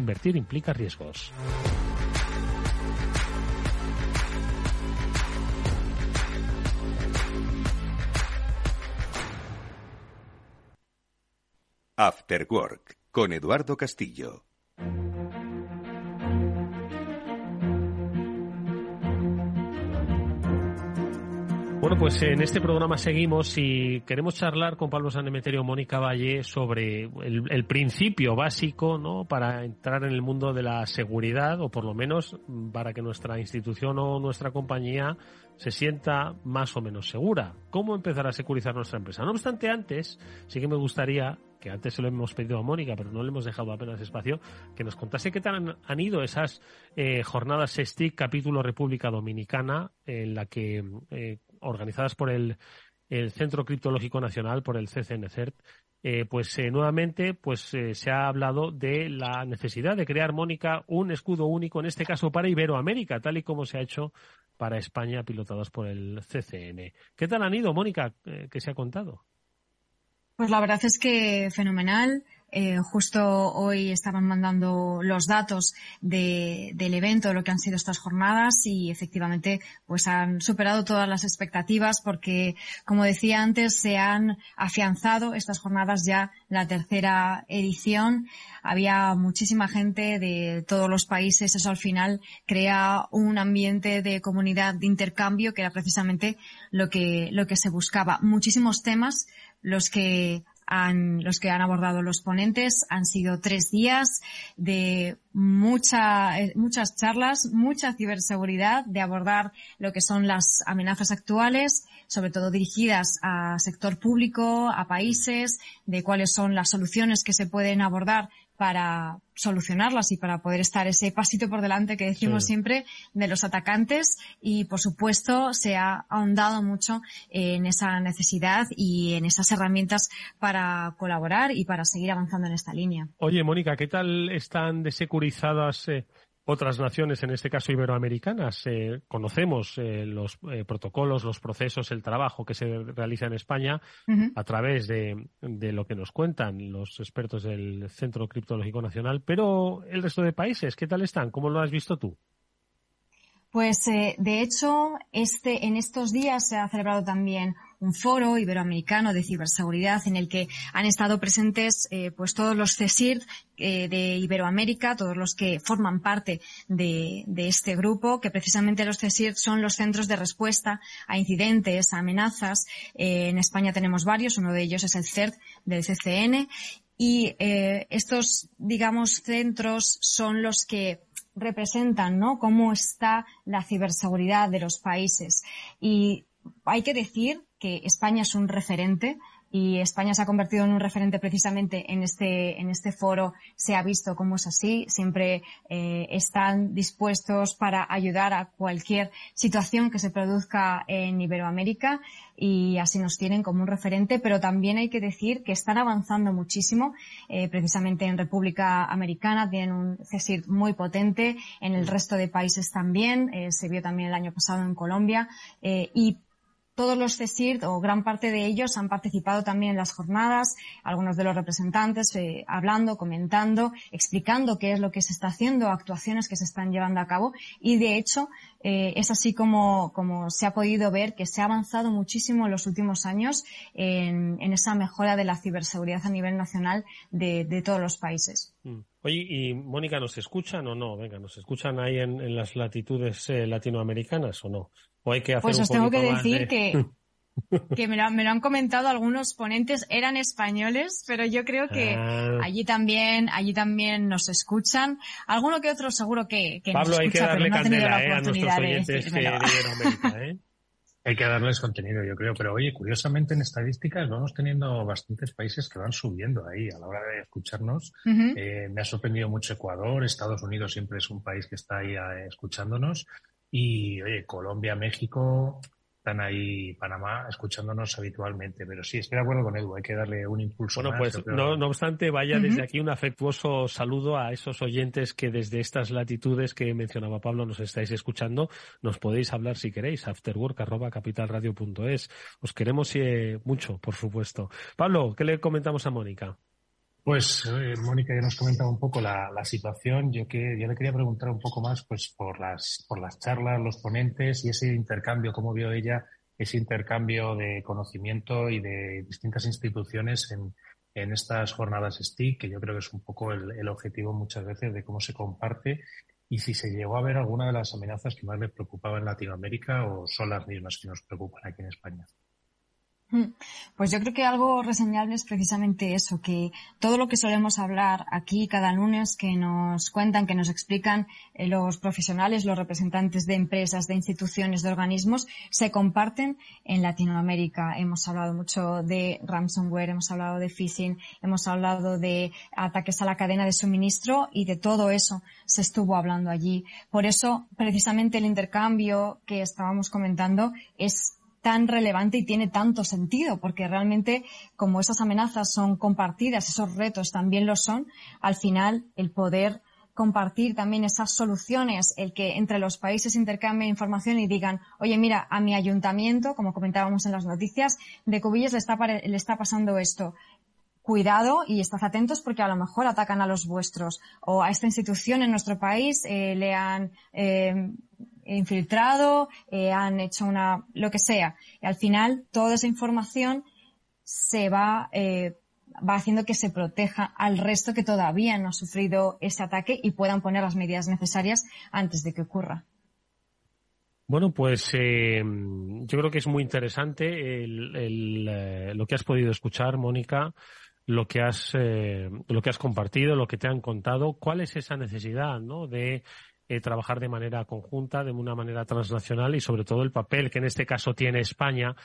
A: Invertir implica riesgos.
G: After Work con Eduardo Castillo.
A: Bueno, pues en este programa seguimos y queremos charlar con Pablo Sanemeterio Mónica Valle sobre el, principio básico ¿no? para entrar en el mundo de la seguridad o por lo menos para que nuestra institución o nuestra compañía se sienta más o menos segura. ¿Cómo empezar a securizar nuestra empresa? No obstante, antes sí que me gustaría que antes se lo hemos pedido a Mónica, pero no le hemos dejado apenas espacio, que nos contase qué tal han, ido esas eh, jornadas STIC capítulo República Dominicana, en la que, eh, organizadas por el, Centro Criptológico Nacional, por el CCNCERT, eh, pues nuevamente pues se ha hablado de la necesidad de crear, Mónica, un escudo único, en este caso para Iberoamérica, tal y como se ha hecho para España, pilotados por el CCN. ¿Qué tal han ido, Mónica, que se ha contado?
D: Pues la verdad es que fenomenal. Eh, justo hoy estaban mandando los datos de, del evento, lo que han sido estas jornadas y efectivamente pues han superado todas las expectativas porque, como decía antes, se han afianzado estas jornadas ya la tercera edición. Había muchísima gente de todos los países. Eso al final crea un ambiente de comunidad de intercambio que era precisamente lo que, lo que se buscaba. Muchísimos temas los que han, los que han abordado los ponentes. Han sido tres días de mucha, eh, muchas charlas, mucha ciberseguridad, de abordar lo que son las amenazas actuales, sobre todo dirigidas a sector público, a países, de cuáles son las soluciones que se pueden abordar para solucionarlas y para poder estar ese pasito por delante que decimos siempre de los atacantes y por supuesto se ha ahondado mucho en esa necesidad y en esas herramientas para colaborar y para seguir avanzando en esta línea.
A: Oye, Mónica, ¿qué tal están desecurizadas eh, otras naciones, en este caso iberoamericanas, eh, conocemos eh, los eh, protocolos, los procesos, el trabajo que se realiza en España a través de, de, lo que nos cuentan los expertos del Centro Criptológico Nacional, pero el resto de países, ¿qué tal están? ¿Cómo lo has visto tú?
D: Pues de hecho, este, en estos días se ha celebrado también un foro iberoamericano de ciberseguridad en el que han estado presentes eh, pues todos los CESIR eh, de Iberoamérica, todos los que forman parte de, este grupo, que precisamente los CESIR son los centros de respuesta a incidentes, a amenazas. en España tenemos varios, uno de ellos es el CERT del CCN y estos, digamos, centros son los que representan, ¿no? Cómo está la ciberseguridad de los países. Y hay que decir que España es un referente y España se ha convertido en un referente precisamente en este, en este foro. Se ha visto cómo es así. Siempre eh, están dispuestos para ayudar a cualquier situación que se produzca en Iberoamérica y así nos tienen como un referente, pero también hay que decir que están avanzando muchísimo. Eh, precisamente en República Americana tienen un CESIR muy potente, en el resto de países también, eh, se vio también el año pasado en Colombia y todos los CESIRT o gran parte de ellos han participado también en las jornadas, algunos de los representantes eh, hablando, comentando, explicando qué es lo que se está haciendo, actuaciones que se están llevando a cabo y de hecho eh, es así como, como se ha podido ver que se ha avanzado muchísimo en los últimos años en, esa mejora de la ciberseguridad a nivel nacional de, todos los países.
A: Mm. Oye, ¿y Mónica nos escuchan o no? Venga, ¿nos escuchan ahí en, las latitudes eh, latinoamericanas o no?
D: Pues os tengo que decir que, que me, lo, han comentado algunos ponentes, eran españoles, pero yo creo que ah. allí también, allí también nos escuchan. Alguno que otro seguro que, que
A: Pablo,
D: nos escucha,
A: hay que darle
D: pero no
A: candela,
D: la oportunidad
A: eh, a nuestros oyentes de, ¿eh?
C: Hay que darles contenido, yo creo. Pero oye, curiosamente en estadísticas vamos teniendo bastantes países que van subiendo ahí a la hora de escucharnos. eh, me ha sorprendido mucho Ecuador, Estados Unidos siempre es un país que está ahí eh, escuchándonos. Y, oye, Colombia, México, están ahí, Panamá, escuchándonos habitualmente. Pero sí, estoy de acuerdo con Edu, hay que darle un impulso.
A: Bueno, pues, no, no, obstante, vaya desde aquí un afectuoso saludo a esos oyentes que desde estas latitudes que mencionaba Pablo nos estáis escuchando. Nos podéis hablar si queréis, afterwork.capitalradio.es. Os queremos eh, mucho, por supuesto. Pablo, ¿qué le comentamos a Mónica?
C: Pues eh, Mónica ya nos comentaba un poco la, situación. Yo que yo le quería preguntar un poco más, pues por las por las charlas, los ponentes y ese intercambio, cómo vio ella ese intercambio de conocimiento y de distintas instituciones en, en estas jornadas STIC, que yo creo que es un poco el, el, objetivo muchas veces de cómo se comparte y si se llegó a ver alguna de las amenazas que más le preocupaba en Latinoamérica o son las mismas que nos preocupan aquí en España.
D: Mm. Pues yo creo que algo reseñable es precisamente eso, que todo lo que solemos hablar aquí cada lunes, que nos cuentan, que nos explican eh, los profesionales, los representantes de empresas, de instituciones, de organismos, se comparten en Latinoamérica. Hemos hablado mucho de ransomware, hemos hablado de phishing, hemos hablado de ataques a la cadena de suministro y de todo eso se estuvo hablando allí. Por eso, precisamente el intercambio que estábamos comentando es tan relevante y tiene tanto sentido, porque realmente como esas amenazas son compartidas, esos retos también lo son, al final el poder compartir también esas soluciones, el que entre los países intercambien información y digan, oye, mira, a mi ayuntamiento, como comentábamos en las noticias, de Cubillas le está, le está pasando esto. Cuidado y estad atentos porque a lo mejor atacan a los vuestros o a esta institución en nuestro país eh, le han eh, infiltrado, eh, han hecho una, lo que sea. Y al final, toda esa información se va, eh, va haciendo que se proteja al resto que todavía no ha sufrido ese ataque y puedan poner las medidas necesarias antes de que ocurra.
A: Bueno, pues eh, yo creo que es muy interesante el, lo que has podido escuchar, Mónica, lo que has lo que has compartido, lo que te han contado. ¿Cuál es esa necesidad, no, de eh, trabajar de manera conjunta, de una manera transnacional y sobre todo el papel que en este caso tiene España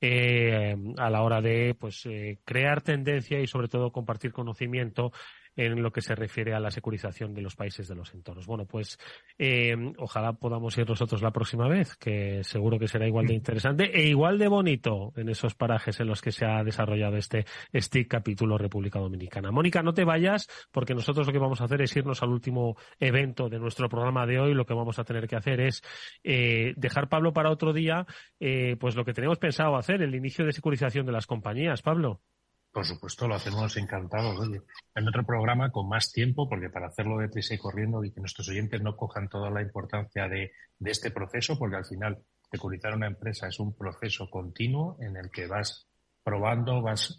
A: eh, a la hora de pues eh, crear tendencia y sobre todo compartir conocimiento en lo que se refiere a la securización de los países de los entornos. Bueno, pues eh, ojalá podamos ir nosotros la próxima vez, que seguro que será igual de interesante e igual de bonito en esos parajes en los que se ha desarrollado este capítulo República Dominicana. Mónica, no te vayas, porque nosotros lo que vamos a hacer es irnos al último evento de nuestro programa de hoy. Lo que vamos a tener que hacer es eh, dejar, Pablo, para otro día, eh, pues lo que tenemos pensado hacer, el inicio de securización de las compañías. Pablo.
C: Por supuesto, lo hacemos encantados. Oye, en otro programa con más tiempo, porque para hacerlo de prisa y corriendo y que nuestros oyentes no cojan toda la importancia de, de este proceso, porque al final securizar una empresa es un proceso continuo en el que vas probando, vas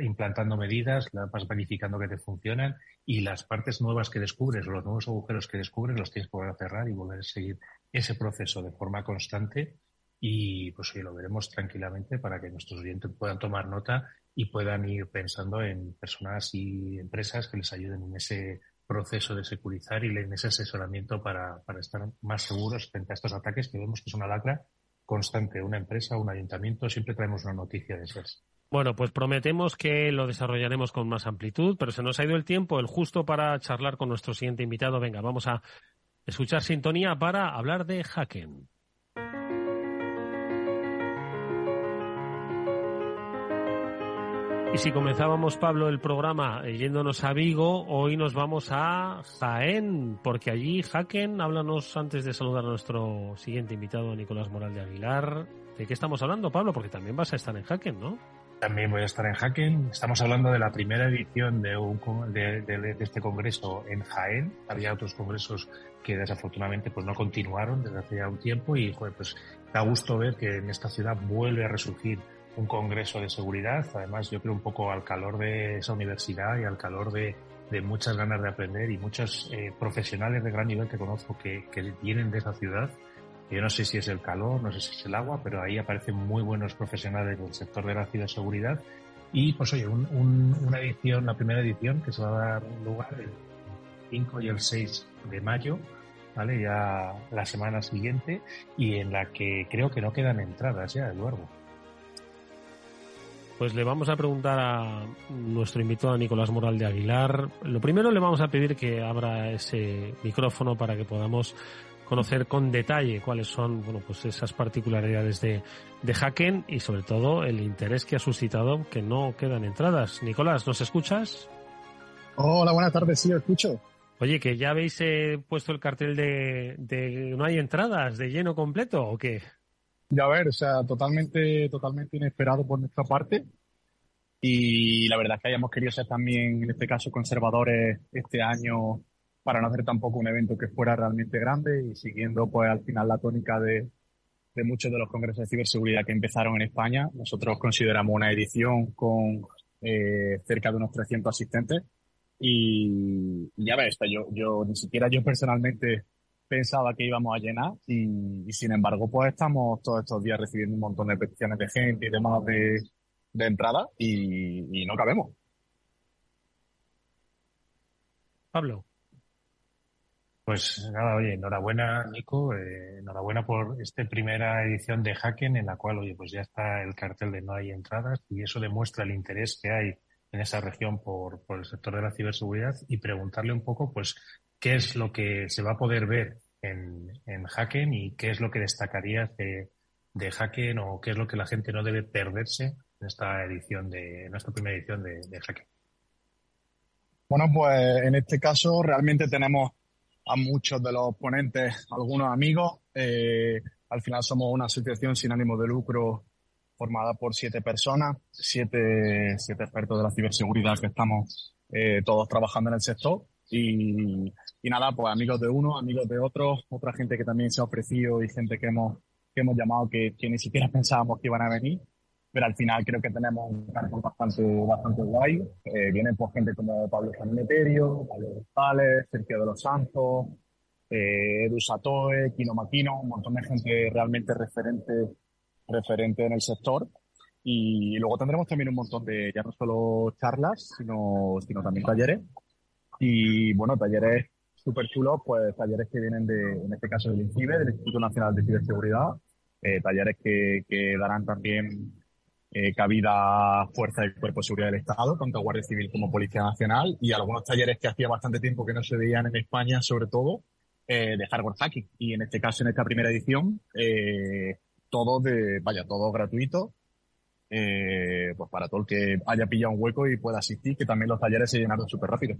C: implantando medidas, vas verificando que te funcionan y las partes nuevas que descubres, los nuevos agujeros que descubres, los tienes que volver a cerrar y volver a seguir ese proceso de forma constante y pues hoy lo veremos tranquilamente para que nuestros oyentes puedan tomar nota y puedan ir pensando en personas y empresas que les ayuden en ese proceso de securizar y en ese asesoramiento para, para estar más seguros frente a estos ataques que vemos que es una lacra constante. Una empresa, un ayuntamiento, siempre traemos una noticia de esas.
A: Bueno, pues prometemos que lo desarrollaremos con más amplitud, pero se nos ha ido el tiempo, el justo para charlar con nuestro siguiente invitado. Venga, vamos a escuchar sintonía para hablar de Haken. Y si comenzábamos, Pablo, el programa eh, yéndonos a Vigo, hoy nos vamos a Jaén, porque allí, Haken, háblanos antes de saludar a nuestro siguiente invitado, Nicolás Moral de Aguilar. ¿De qué estamos hablando, Pablo? Porque también vas a estar en Haken, ¿no?
C: También voy a estar en Haken. Estamos hablando de la primera edición de, de, este congreso en Jaén. Había otros congresos que desafortunadamente pues no continuaron desde hace ya un tiempo y pues da gusto ver que en esta ciudad vuelve a resurgir un congreso de seguridad, además yo creo un poco al calor de esa universidad y al calor de, muchas ganas de aprender y muchos eh, profesionales de gran nivel que conozco que, que vienen de esa ciudad. Yo no sé si es el calor, no sé si es el agua, pero ahí aparecen muy buenos profesionales del sector de la ciberseguridad. Y pues oye, un, un, una edición, la primera edición que se va a dar lugar el 5 y el 6 de mayo, ¿vale? Ya la semana siguiente, y en la que creo que no quedan entradas ya, Eduardo.
A: Pues le vamos a preguntar a nuestro invitado, a Nicolás Moral de Aguilar. Lo primero le vamos a pedir que abra ese micrófono para que podamos conocer con detalle cuáles son bueno, pues esas particularidades de, de Haken y sobre todo el interés que ha suscitado que no quedan entradas. Nicolás, ¿nos escuchas?
H: Hola, buenas tardes, sí, escucho.
A: Oye, que ya habéis eh, puesto el cartel de, de no hay entradas, de lleno completo o qué?
H: Ya ver, o sea, totalmente, totalmente inesperado por nuestra parte. Y la verdad es que hayamos querido ser también, en este caso, conservadores este año para no hacer tampoco un evento que fuera realmente grande y siguiendo, pues, al final la tónica de, de muchos de los congresos de ciberseguridad que empezaron en España. Nosotros consideramos una edición con eh, cerca de unos 300 asistentes. Y, ya ves, yo, yo ni siquiera yo personalmente pensaba que íbamos a llenar y, sin embargo pues estamos todos estos días recibiendo un montón de peticiones de gente y demás de, de entrada y, no cabemos.
A: Pablo.
C: Pues nada, oye, enhorabuena Nico, eh, enhorabuena por esta primera edición de Hacken en la cual, oye, pues ya está el cartel de no hay entradas y eso demuestra el interés que hay en esa región por, por el sector de la ciberseguridad y preguntarle un poco, pues, qué es lo que se va a poder ver en, en Hacken y qué es lo que destacarías de, de Hacken o qué es lo que la gente no debe perderse en esta edición de, en esta primera edición de, de Hacken.
H: Bueno, pues en este caso realmente tenemos a muchos de los ponentes, algunos amigos. Eh, al final somos una asociación sin ánimo de lucro formada por siete personas, siete, siete expertos de la ciberseguridad que estamos eh, todos trabajando en el sector. Y, y nada, pues amigos de uno, amigos de otros, otra gente que también se ha ofrecido y gente que hemos, que hemos llamado que, que ni siquiera pensábamos que iban a venir. Pero al final creo que tenemos un cargo bastante, bastante guay. Eh, vienen pues gente como Pablo Sanemeterio, Pablo González, Sergio de los Santos, eh, Edu Satoe, Kino Maquino, un montón de gente realmente referente, referente en el sector. Y luego tendremos también un montón de, ya no solo charlas, sino, sino también talleres y bueno, talleres súper chulos, pues talleres que vienen de, en este caso del INCIBE, del Instituto Nacional de Ciberseguridad, eh, talleres que, que, darán también eh, cabida a Fuerza del Cuerpo de Seguridad del Estado, tanto Guardia Civil como Policía Nacional, y algunos talleres que hacía bastante tiempo que no se veían en España, sobre todo, eh, de hardware hacking. Y en este caso, en esta primera edición, eh, todo de, vaya, todo gratuito, eh, pues para todo el que haya pillado un hueco y pueda asistir, que también los talleres se llenaron súper rápido.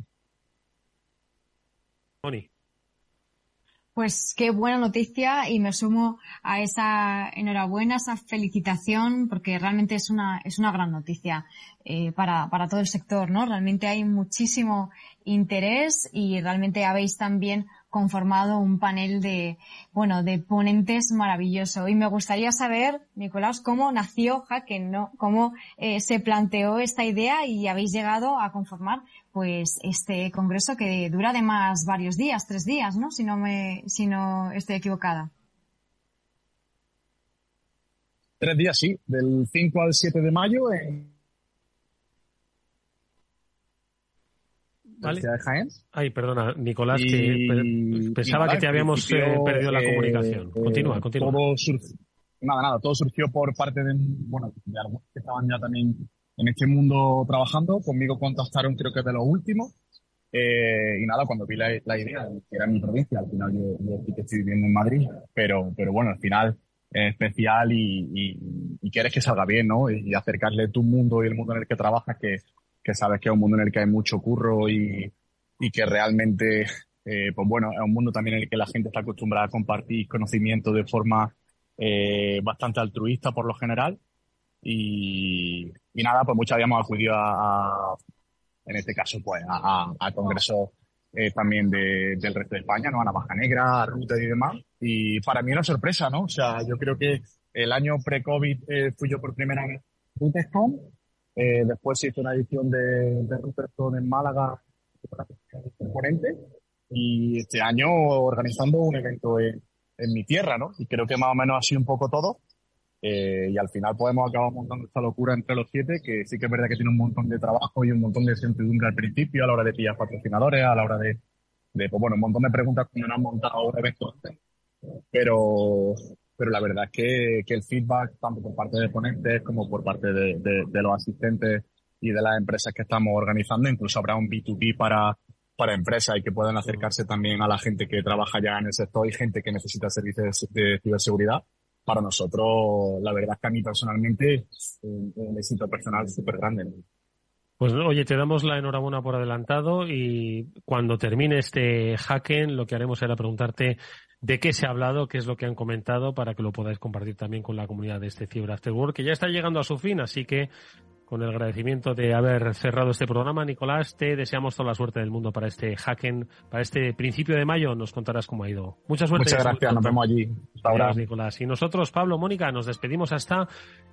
D: Pues qué buena noticia y me sumo a esa enhorabuena, esa felicitación, porque realmente es una, es una gran noticia eh, para, para todo el sector, ¿no? Realmente hay muchísimo interés y realmente habéis también conformado un panel de, bueno, de ponentes maravilloso. Y me gustaría saber, Nicolás, cómo nació Hacken, ¿no? Cómo eh, se planteó esta idea y habéis llegado a conformar, pues, este congreso que dura además varios días, tres días, ¿no? Si no me, si no estoy equivocada.
H: Tres días, sí. Del 5 al 7 de mayo en
A: ¿Vale? de Jaén. Ay, perdona, Nicolás, que pensaba que te habíamos eh, perdido la comunicación. Eh, continúa, continúa.
H: Todo nada, nada, todo surgió por parte de, bueno, de algunos que estaban ya también en este mundo trabajando. Conmigo contactaron, creo que de los últimos. Eh, y nada, cuando vi la, idea, que era mi provincia, al final yo, yo que estoy viviendo en Madrid, pero, pero bueno, al final es especial y, y, quieres que salga bien, ¿no? Y acercarle tu mundo y el mundo en el que trabajas, que que sabes que es un mundo en el que hay mucho curro y, y que realmente, eh, pues bueno, es un mundo también en el que la gente está acostumbrada a compartir conocimiento de forma eh, bastante altruista por lo general. Y, y nada, pues muchos habíamos acudido a, en este caso, pues a, a congresos eh, también de, del resto de España, ¿no? A Navaja Negra, a Ruta y demás. Y para mí una sorpresa, ¿no? O sea, yo creo que el año pre-COVID eh, fui yo por primera vez a eh, después se hizo una edición de, de en Málaga, componente, y este año organizando un evento en, mi tierra, ¿no? Y creo que más o menos sido un poco todo. Eh, y al final podemos acabar montando esta locura entre los siete, que sí que es verdad que tiene un montón de trabajo y un montón de incertidumbre al principio, a la hora de pillar patrocinadores, a la hora de, de pues bueno, un montón de preguntas cuando no han montado un evento. Pero, pero la verdad es que, que el feedback, tanto por parte de ponentes como por parte de, de, los asistentes y de las empresas que estamos organizando, incluso habrá un B2B para, para empresas y que puedan acercarse también a la gente que trabaja ya en el sector y gente que necesita servicios de ciberseguridad. Para nosotros, la verdad es que a mí personalmente un, un éxito personal súper grande.
A: Pues oye, te damos la enhorabuena por adelantado y cuando termine este hacken lo que haremos será preguntarte de qué se ha hablado, qué es lo que han comentado para que lo podáis compartir también con la comunidad de este Cyber After Work, que ya está llegando a su fin, así que con el agradecimiento de haber cerrado este programa, Nicolás, te deseamos toda la suerte del mundo para este hacken, para este principio de mayo. Nos contarás cómo ha ido. Mucha suerte.
H: Muchas gracias, nos vemos allí.
A: Hasta ahora. Nicolás. Y nosotros, Pablo, Mónica, nos despedimos hasta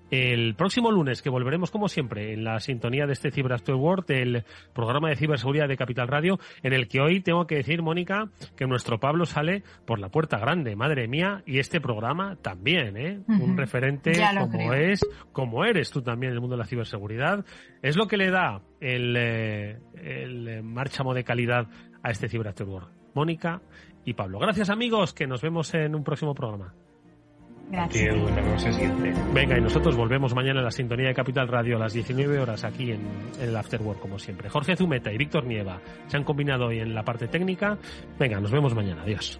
A: el próximo lunes, que volveremos como siempre en la sintonía de este Cyber After World, el programa de ciberseguridad de Capital Radio, en el que hoy tengo que decir, Mónica, que nuestro Pablo sale por la puerta grande, madre mía, y este programa también, ¿eh? Un referente como es, como eres tú también en el mundo de la ciberseguridad, es lo que le da el, eh, el marchamo de calidad a este Cyber After. Mónica y Pablo. Gracias amigos, que nos vemos en un próximo programa.
D: Gracias.
A: Venga, y nosotros volvemos mañana en la sintonía de Capital Radio a las 19 horas aquí en, en el Afterwork, como siempre. Jorge Zumeta y Víctor Nieva se han combinado hoy en la parte técnica. Venga, nos vemos mañana. Adiós.